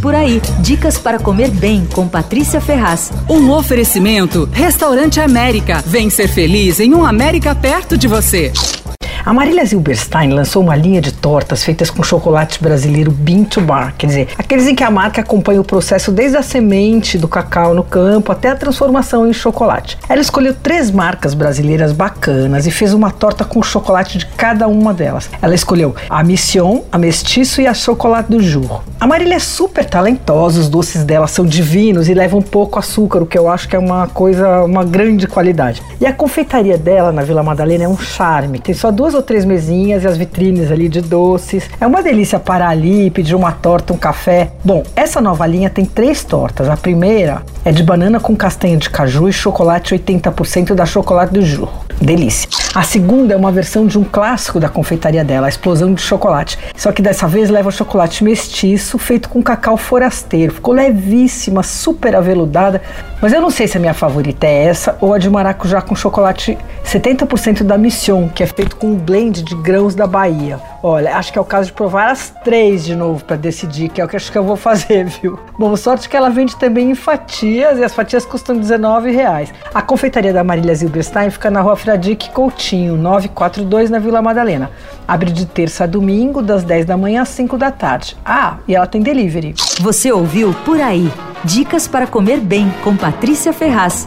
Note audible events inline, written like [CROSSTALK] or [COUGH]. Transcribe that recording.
Por aí, dicas para comer bem com Patrícia Ferraz. Um oferecimento: Restaurante América. Vem ser feliz em um América perto de você. A Marília Zilberstein lançou uma linha de tortas feitas com chocolate brasileiro bean to bar, quer dizer, aqueles em que a marca acompanha o processo desde a semente do cacau no campo até a transformação em chocolate. Ela escolheu três marcas brasileiras bacanas e fez uma torta com chocolate de cada uma delas. Ela escolheu a Mission, a Mestiço e a Chocolate do Jurro. A Marília é super talentosa, os doces dela são divinos e levam pouco açúcar, o que eu acho que é uma coisa, uma grande qualidade. E a confeitaria dela na Vila Madalena é um charme, tem só duas ou três mesinhas e as vitrines ali de doces. É uma delícia parar ali, pedir uma torta, um café. Bom, essa nova linha tem três tortas. A primeira é de banana com castanha de caju e chocolate 80% da chocolate do Ju. Delícia. A segunda é uma versão de um clássico da confeitaria dela, a explosão de chocolate. Só que dessa vez leva chocolate mestiço feito com cacau forasteiro. Ficou levíssima, super aveludada. Mas eu não sei se a minha favorita é essa ou a de maracujá com chocolate 70% da Mission, que é feito com um blend de grãos da Bahia. Olha, acho que é o caso de provar as três de novo para decidir, que é o que acho que eu vou fazer, [LAUGHS] viu? Bom, sorte que ela vende também em fatias e as fatias custam R$19,00. A confeitaria da Marília Zilberstein fica na rua Fradique Coutinho, 942 na Vila Madalena. Abre de terça a domingo, das 10 da manhã às 5 da tarde. Ah, e ela tem delivery. Você ouviu Por Aí. Dicas para comer bem com Patrícia Ferraz.